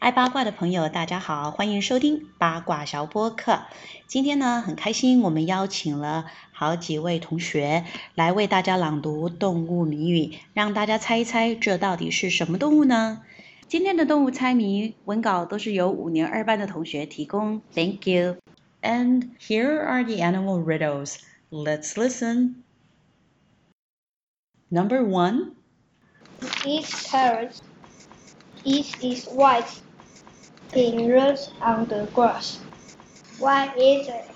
爱八卦的朋友大家好欢迎收听八卦小播客。今天呢很开心我们邀请了好几位同学来为大家朗读动物谜语让大家猜一猜这到底是什么动物呢？今天的动物猜谜文稿都是由五年二班的同学提供 thank you. And here are the animal riddles. Let's listen. Number one Each carrot. Each is white. It roots on the grass. Why is it?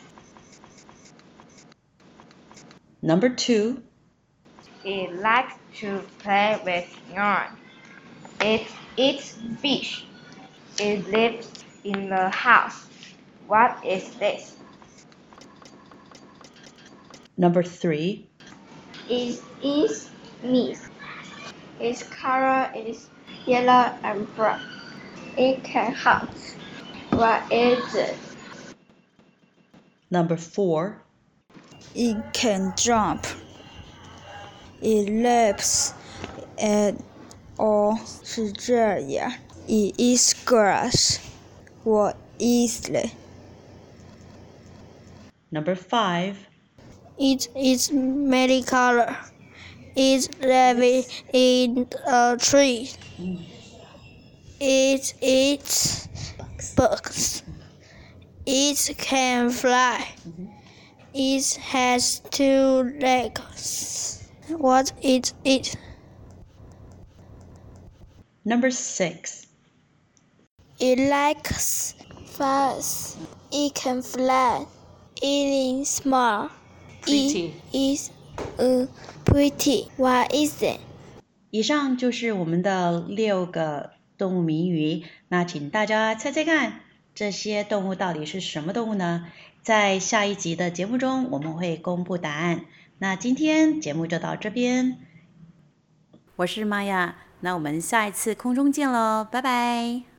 Number two. It likes to play with yarn. It eats fish. It lives in the house. What is this? Number three. It is meat. Its color is yellow and brown. It can hunt. What is it? Number four. It can jump. It leaps at all Australia. It eats grass. What is it? Number five. It is many color. Uh, it living in a tree. It eats bugs. It can fly. It has two legs. What is it? Number six. It likes fast. It can fly. It is small. Pretty. It is uh, pretty. What is it? 以上就是我们的六个动物谜语。那请大家猜猜看，这些动物到底是什么动物呢？在下一集的节目中，我们会公布答案。那今天节目就到这边，我是玛雅，那我们下一次空中见喽，拜拜。